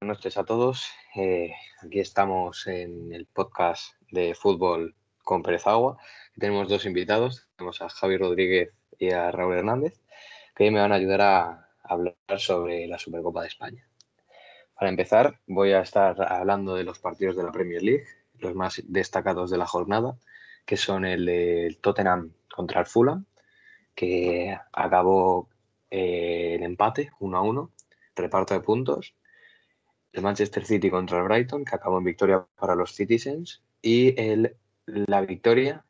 noches a todos. Eh, aquí estamos en el podcast de fútbol con Pérez Agua. Tenemos dos invitados. Tenemos a Javi Rodríguez y a Raúl Hernández, que me van a ayudar a hablar sobre la Supercopa de España. Para empezar, voy a estar hablando de los partidos de la Premier League, los más destacados de la jornada, que son el del Tottenham contra el Fulham, que acabó eh, en empate 1 a 1, reparto de puntos Manchester City contra el Brighton, que acabó en victoria para los Citizens, y el, la victoria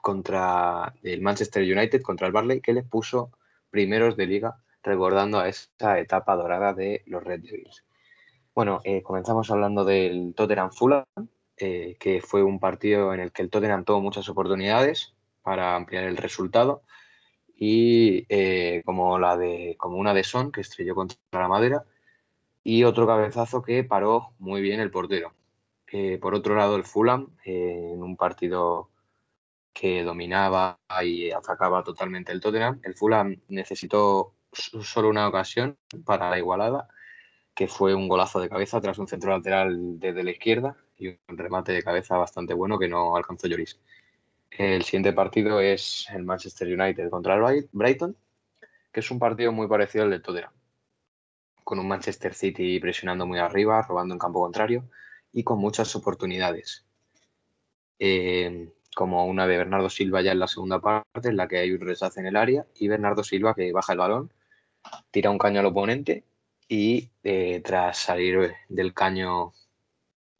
contra el Manchester United contra el Barley, que le puso primeros de liga, recordando a esa etapa dorada de los Red Devils. Bueno, eh, comenzamos hablando del Tottenham Fulham, eh, que fue un partido en el que el Tottenham tuvo muchas oportunidades para ampliar el resultado y eh, como la de como una de Son que estrelló contra la madera y otro cabezazo que paró muy bien el portero. Eh, por otro lado, el Fulham, eh, en un partido que dominaba y atacaba totalmente el Tottenham, el Fulham necesitó solo una ocasión para la igualada, que fue un golazo de cabeza tras un centro lateral desde la izquierda y un remate de cabeza bastante bueno que no alcanzó Lloris. El siguiente partido es el Manchester United contra el Brighton, que es un partido muy parecido al del Tottenham con un Manchester City presionando muy arriba, robando en campo contrario y con muchas oportunidades. Eh, como una de Bernardo Silva ya en la segunda parte, en la que hay un rechazo en el área, y Bernardo Silva que baja el balón, tira un caño al oponente y eh, tras salir del caño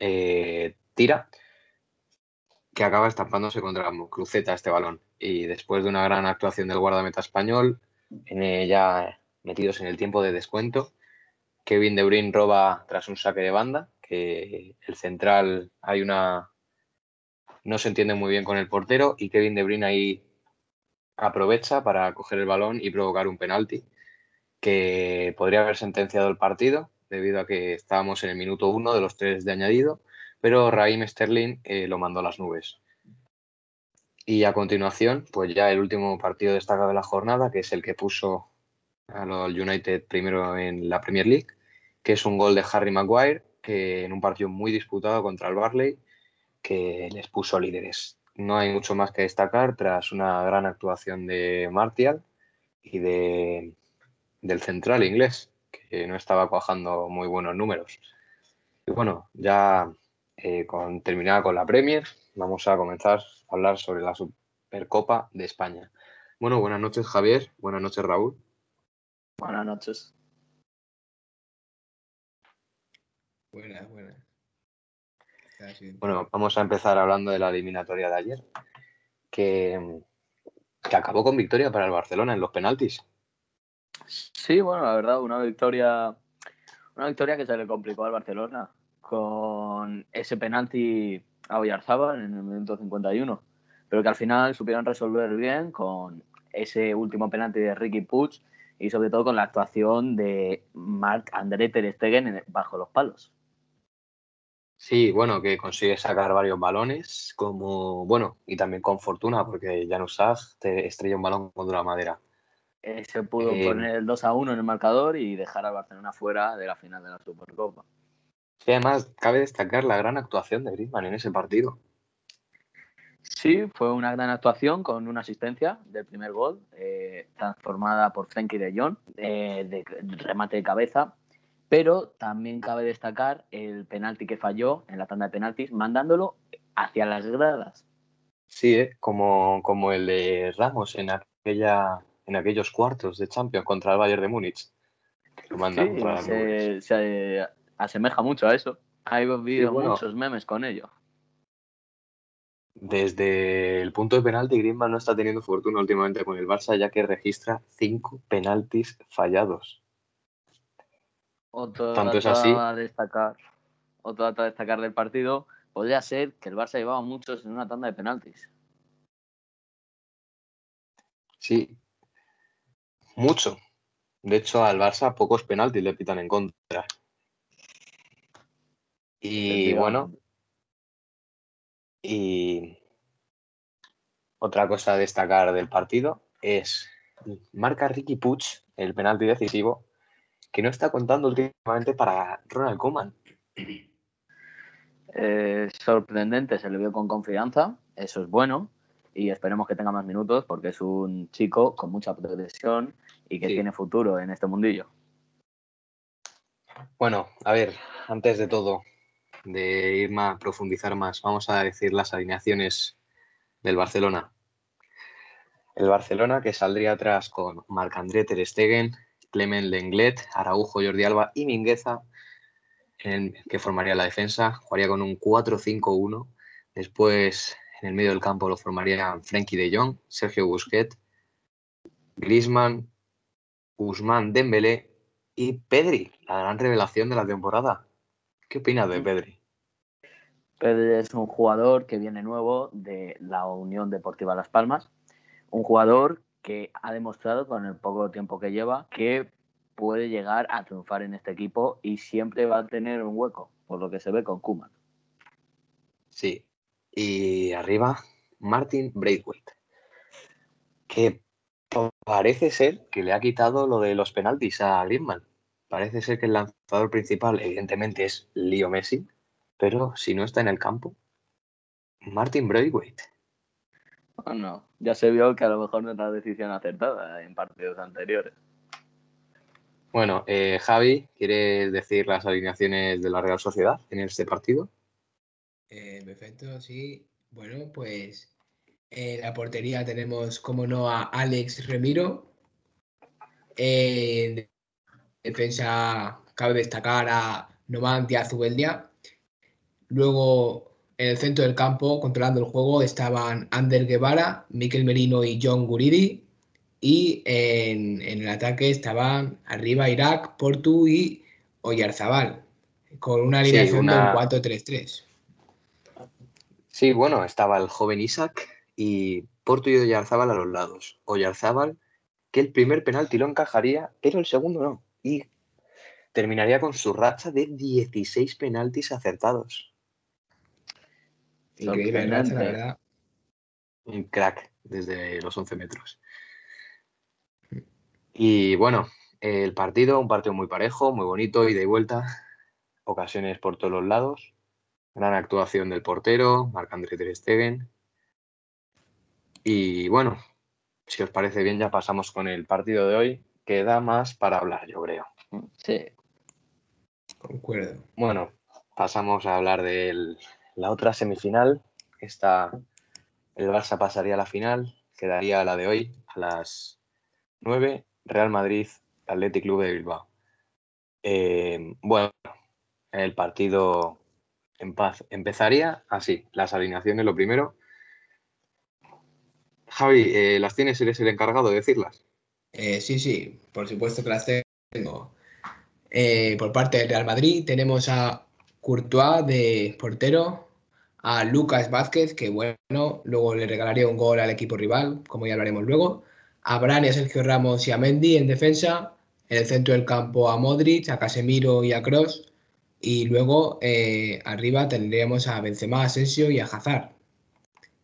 eh, tira, que acaba estampándose contra cruceta este balón. Y después de una gran actuación del guardameta español, ya metidos en el tiempo de descuento, Kevin De Bruyne roba tras un saque de banda, que el central hay una no se entiende muy bien con el portero y Kevin De Bruyne ahí aprovecha para coger el balón y provocar un penalti que podría haber sentenciado el partido debido a que estábamos en el minuto uno de los tres de añadido, pero Raheem Sterling eh, lo mandó a las nubes. Y a continuación, pues ya el último partido destacado de la jornada, que es el que puso al United primero en la Premier League, que es un gol de Harry Maguire, que en un partido muy disputado contra el Barley, que les puso líderes. No hay mucho más que destacar tras una gran actuación de Martial y de, del central inglés, que no estaba cuajando muy buenos números. Y bueno, ya eh, con, terminada con la Premier, vamos a comenzar a hablar sobre la Supercopa de España. Bueno, buenas noches Javier, buenas noches Raúl. Buenas noches. Buenas, buenas. Bueno, vamos a empezar hablando de la eliminatoria de ayer, que, que, acabó con victoria para el Barcelona en los penaltis. Sí, bueno, la verdad, una victoria, una victoria que se le complicó al Barcelona con ese penalti a Oyarzábal en el minuto 51, pero que al final supieron resolver bien con ese último penalti de Ricky Puig y sobre todo con la actuación de Marc André Ter Stegen bajo los palos. Sí, bueno, que consigue sacar varios balones, como, bueno, y también con fortuna, porque Janus te estrella un balón contra la madera. Eh, se pudo eh, poner el 2 a 1 en el marcador y dejar al Barcelona fuera de la final de la Supercopa. Sí, además, cabe destacar la gran actuación de Griezmann en ese partido. Sí, fue una gran actuación con una asistencia del primer gol, eh, transformada por Frenkie de Jong, eh, de remate de cabeza. Pero también cabe destacar el penalti que falló en la tanda de penaltis, mandándolo hacia las gradas. Sí, eh, como, como el de Ramos en, aquella, en aquellos cuartos de Champions contra el Bayern de Múnich. sí, se, asemeja mucho a eso. Hay habido muchos memes con ello desde el punto de penalti, Griezmann no está teniendo fortuna últimamente con el Barça, ya que registra cinco penaltis fallados. Otro Tanto es así. A destacar, otro dato a destacar del partido podría ser que el Barça llevaba muchos en una tanda de penaltis. Sí, mucho. De hecho, al Barça pocos penaltis le pitan en contra. Y bueno, y otra cosa a destacar del partido es marca Ricky Puig el penalti decisivo que no está contando últimamente para Ronald Koeman. Eh, sorprendente, se le vio con confianza, eso es bueno y esperemos que tenga más minutos porque es un chico con mucha progresión y que tiene futuro en este mundillo. Bueno, a ver, antes de todo, de irme a profundizar más, vamos a decir las alineaciones del Barcelona. El Barcelona que saldría atrás con Marc-André Ter Stegen, Clement Lenglet, Araujo, Jordi Alba y Mingueza, que formaría la defensa, jugaría con un 4-5-1. Después, en el medio del campo lo formarían Frenkie de Jong, Sergio Busquets, Griezmann, Guzmán Dembélé y Pedri, la gran revelación de la temporada. ¿Qué opinas de Pedri? Pedri es un jugador que viene nuevo de la Unión Deportiva Las Palmas, un jugador que ha demostrado con el poco tiempo que lleva que puede llegar a triunfar en este equipo y siempre va a tener un hueco, por lo que se ve con Kuman. Sí, y arriba Martin Braithwaite, que parece ser que le ha quitado lo de los penaltis a Griezmann. Parece ser que el lanzador principal, evidentemente, es Leo Messi, pero si no está en el campo, Martin Braithwaite. Bueno, ya se vio que a lo mejor no es la decisión acertada en partidos anteriores. Bueno, eh, Javi, ¿quieres decir las alineaciones de la Real Sociedad en este partido? Eh, perfecto, sí. Bueno, pues en la portería tenemos, como no, a Alex Remiro. Defensa cabe destacar a Novantia Zubeldia. Luego, en el centro del campo, controlando el juego, estaban Ander Guevara, Miquel Merino y John Guridi. Y en, el ataque estaban arriba Irak, Portu y Oyarzabal, con una alineación de un 4-3-3. Sí, bueno, estaba el joven Isaac y Portu y Oyarzabal a los lados. Oyarzabal, que el primer penalti lo encajaría, pero el segundo no. Y terminaría con su racha de 16 penaltis acertados. Increíble, la verdad. Un crack desde los 11 metros. Y bueno, el partido, un partido muy parejo, muy bonito, ida y vuelta, ocasiones por todos los lados. Gran actuación del portero, Marc-André Ter Stegen. Y bueno, si os parece bien, ya pasamos con el partido de hoy, que da más para hablar, yo creo. Sí. Concuerdo. Bueno, pasamos a hablar de la otra semifinal. Esta, el Barça pasaría a la final, quedaría la de hoy a las 9 Real Madrid, Athletic Club de Bilbao. Eh, bueno, el partido en paz empezaría así, las alineaciones lo primero. Javi, eh, ¿las tienes? ¿Eres el encargado de decirlas? Eh, sí, sí, por supuesto que las tengo. por parte del Real Madrid tenemos a Courtois de portero, a Lucas Vázquez, que bueno, luego le regalaría un gol al equipo rival, como ya hablaremos luego a Bran, a Sergio Ramos y a Mendy en defensa, en el centro del campo a Modric, a Casemiro y a Cross, y luego eh, arriba tendríamos a Benzema, Asensio y a Hazard.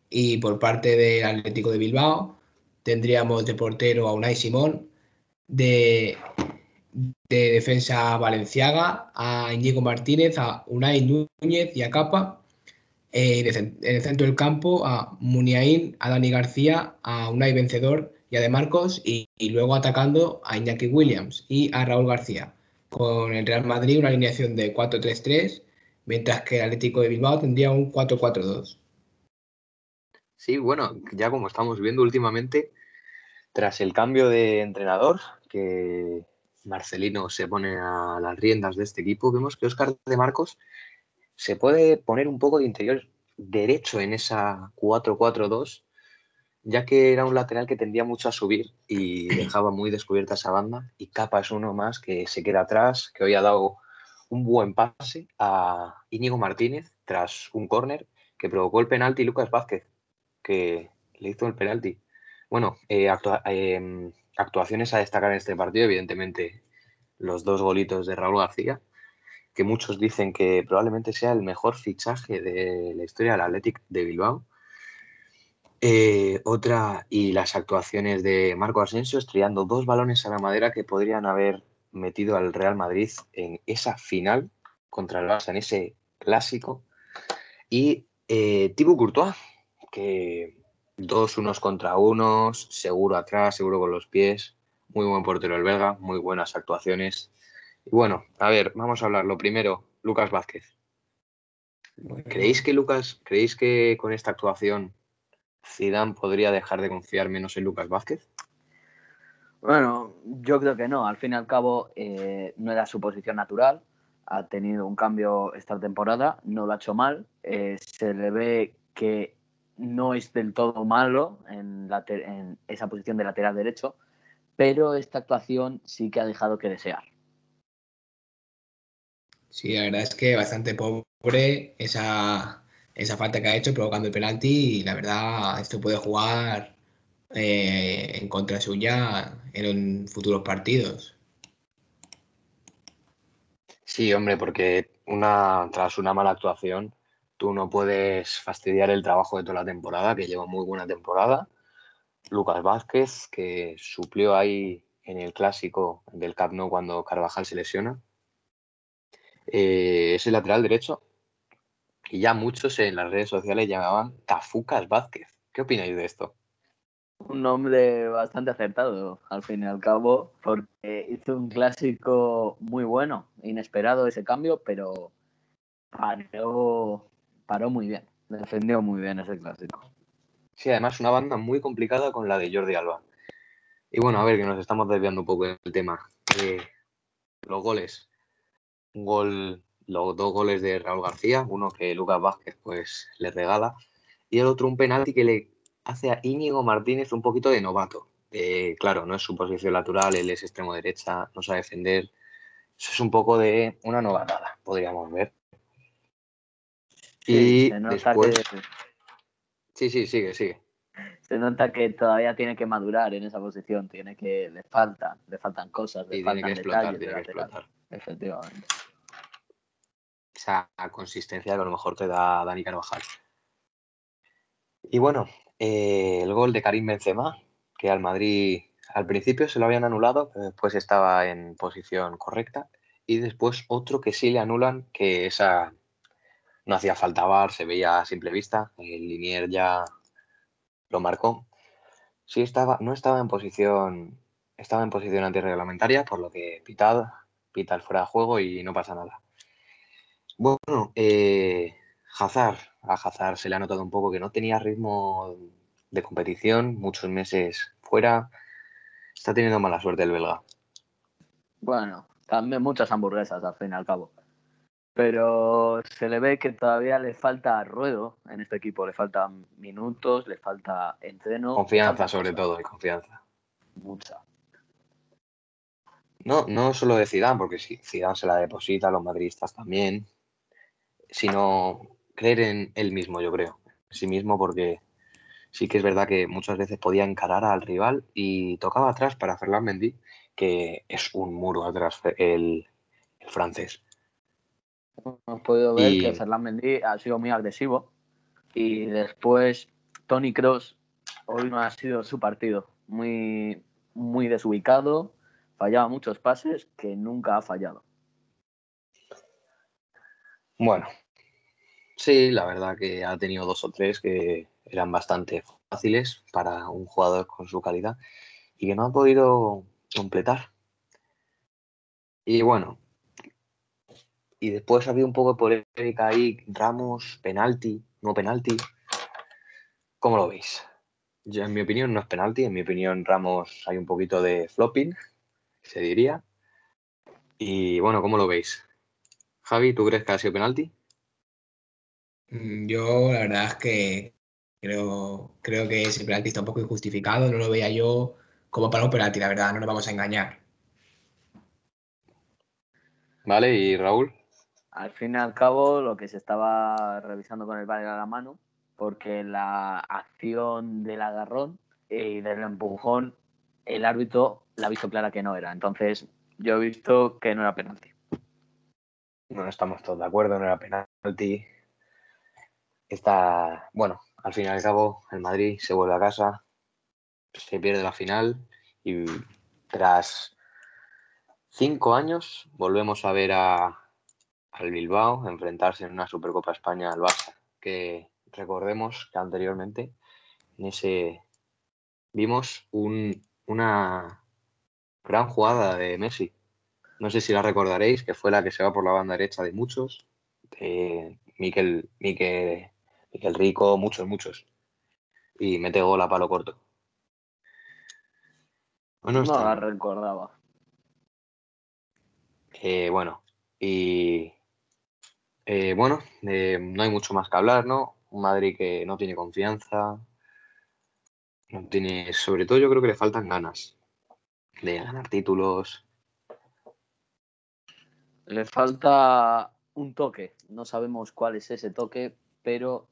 Y por parte del Atlético de Bilbao tendríamos de portero a Unai Simón, de, de defensa a Valenciaga, a Íñigo Martínez, a Unai Núñez y a Capa. Eh, en el centro del campo a Muniain, a Dani García, a Unai Vencedor y a De Marcos y, luego atacando a Iñaki Williams y a Raúl García. Con el Real Madrid una alineación de 4-3-3, mientras que el Atlético de Bilbao tendría un 4-4-2. Sí, bueno, ya como estamos viendo últimamente, tras el cambio de entrenador, que Marcelino se pone a las riendas de este equipo, vemos que Oscar de Marcos se puede poner un poco de interior derecho en esa 4-4-2 ya que era un lateral que tendía mucho a subir y dejaba muy descubierta esa banda. Y Capa es uno más que se queda atrás, que hoy ha dado un buen pase a Íñigo Martínez tras un córner que provocó el penalti Lucas Vázquez, que le hizo el penalti. Bueno, eh, em, actuaciones a destacar en este partido, evidentemente los dos golitos de Raúl García, que muchos dicen que probablemente sea el mejor fichaje de la historia del Athletic de Bilbao eh, otra, y las actuaciones de Marco Asensio estrellando dos balones a la madera que podrían haber metido al Real Madrid en esa final contra el Barça, en ese clásico. Y eh, Courtois, que dos unos contra unos, seguro atrás, seguro con los pies, muy buen portero el belga, muy buenas actuaciones. Y bueno, a ver, vamos a hablar. Lo primero, Lucas Vázquez. ¿Creéis que Lucas, creéis que con esta actuación Zidane podría dejar de confiar menos en Lucas Vázquez? Bueno, yo creo que no. Al fin y al cabo, eh, no era su posición natural. Ha tenido un cambio esta temporada, no lo ha hecho mal. Eh, se le ve que no es del todo malo en, en esa posición de lateral derecho, pero esta actuación sí que ha dejado que desear. Sí, la verdad es que bastante pobre esa, esa falta que ha hecho provocando el penalti y la verdad esto puede jugar eh, en contra suya en futuros partidos. Sí, hombre, porque una, tras una mala actuación, tú no puedes fastidiar el trabajo de toda la temporada, que lleva muy buena temporada. Lucas Vázquez, que suplió ahí en el clásico del Cap Nou cuando Carvajal se lesiona. Eh, es el lateral derecho y ya muchos en las redes sociales llamaban Cafucas Vázquez. ¿Qué opináis de esto? Un nombre bastante acertado, al fin y al cabo, porque hizo un clásico muy bueno, inesperado ese cambio, pero paró, paró muy bien, defendió muy bien ese clásico. Sí, además una banda muy complicada con la de Jordi Alba. Y bueno, a ver, que nos estamos desviando un poco del tema. Eh, los goles. Un gol, los dos goles de Raúl García, uno que Lucas Vázquez pues le regala, y el otro un penalti que le hace a Íñigo Martínez un poquito de novato. claro, no es su posición natural, él es extremo derecha, no sabe defender. Eso es un poco de una novatada, podríamos ver. Y después... Sí, sí, sigue, sigue. Se nota que todavía tiene que madurar en esa posición, tiene que, le falta, le faltan cosas, le faltan tiene que explotar, tiene que explotar. Efectivamente. Esa consistencia que a lo mejor te da Dani Carvajal. Y bueno, eh, el gol de Karim Benzema, que al Madrid al principio se lo habían anulado, pero después estaba en posición correcta. Y después otro que sí le anulan, que esa no hacía falta bar, se veía a simple vista. El Linier ya lo marcó. Sí estaba, no estaba en posición, estaba en posición antirreglamentaria, por lo que pitad, pita el fuera de juego y no pasa nada. Bueno, eh, Hazard, a Hazard se le ha notado un poco que no tenía ritmo de competición, muchos meses fuera. Está teniendo mala suerte el belga. Bueno, también muchas hamburguesas al fin y al cabo. Pero se le ve que todavía le falta ruedo en este equipo, le faltan minutos, le falta entreno. Confianza sobre todo, y confianza. Mucha. No, no solo de Zidane, porque Zidane se la deposita, los madridistas también, sino creer en él mismo, yo creo, en sí mismo, porque sí que es verdad que muchas veces podía encarar al rival y tocaba atrás para Ferland Mendy, que es un muro atrás el, francés. Hemos podido ver que Ferland Mendy ha sido muy agresivo y después Tony Cross hoy no ha sido su partido, muy, muy desubicado, fallaba muchos pases que nunca ha fallado. Bueno, sí, la verdad que ha tenido dos o tres que eran bastante fáciles para un jugador con su calidad y que no ha podido completar. Y bueno, y después había un poco de polémica ahí, Ramos, penalti, no penalti. ¿Cómo lo veis? Yo, en mi opinión no es penalti, en mi opinión Ramos hay un poquito de flopping, se diría. Y bueno, ¿cómo lo veis? Javi, ¿tú crees que ha sido penalti? Mm, yo la verdad es que creo, creo que ese penalti está un poco injustificado, no lo veía yo como para un penalti, la verdad, no nos vamos a engañar. Vale, ¿y Raúl? Al fin y al cabo, lo que se estaba revisando con el VAR era la mano, porque la acción del agarrón y del empujón, el árbitro la ha visto clara que no era. Entonces, yo he visto que no era penalti. No estamos todos de acuerdo, no era penalti. Está, bueno, al fin y al cabo, el Madrid se vuelve a casa, se pierde la final y tras cinco años volvemos a ver a, al Bilbao enfrentarse en una Supercopa España al Barça, que recordemos que anteriormente en ese vimos una gran jugada de Messi. No sé si la recordaréis, que fue la que se va por la banda derecha de muchos, de Miquel, Miquel, Miquel Rico, muchos, muchos. Y mete gol a palo corto. no la recordaba. Eh, bueno, y eh, bueno, eh, no hay mucho más que hablar, ¿no? Un Madrid que no tiene confianza, no tiene, sobre todo yo creo que le faltan ganas de ganar títulos. Le falta un toque, no sabemos cuál es ese toque, pero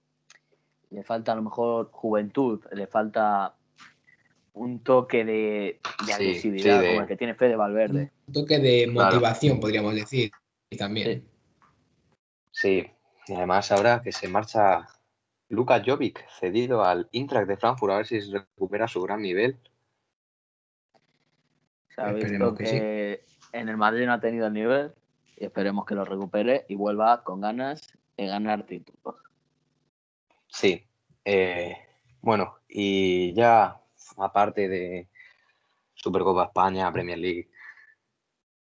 le falta a lo mejor juventud, le falta un toque de, agresividad, como el que tiene Fede Valverde. Un toque de motivación, podríamos decir, y también. Sí, y además ahora que se marcha Luka Jovic, cedido al Eintracht de Frankfurt, a ver si recupera su gran nivel. Se ha visto que, en el Madrid no ha tenido el nivel y esperemos que lo recupere y vuelva con ganas de ganar títulos. Sí, eh, bueno, y ya aparte de Supercopa España, Premier League,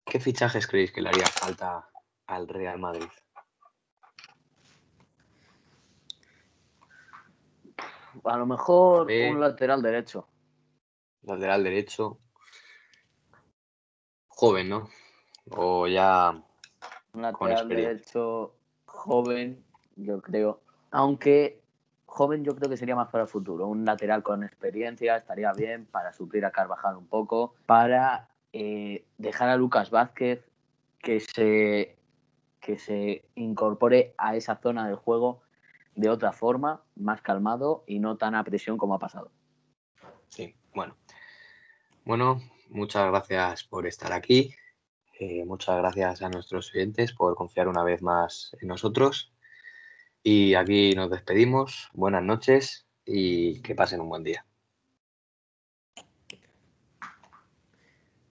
¿qué fichajes creéis que le haría falta al Real Madrid? A lo mejor un lateral derecho. Lateral derecho. Joven, ¿no? O ya. Un lateral derecho joven, yo creo. Aunque joven yo creo que sería más para el futuro. Un lateral con experiencia estaría bien para suplir a Carvajal un poco, para eh, dejar a Lucas Vázquez que se, que se incorpore a esa zona del juego de otra forma, más calmado y no tan a presión como ha pasado. Sí, bueno. Bueno, muchas gracias por estar aquí. Eh, muchas gracias a nuestros oyentes por confiar una vez más en nosotros. Y aquí nos despedimos. Buenas noches y que pasen un buen día.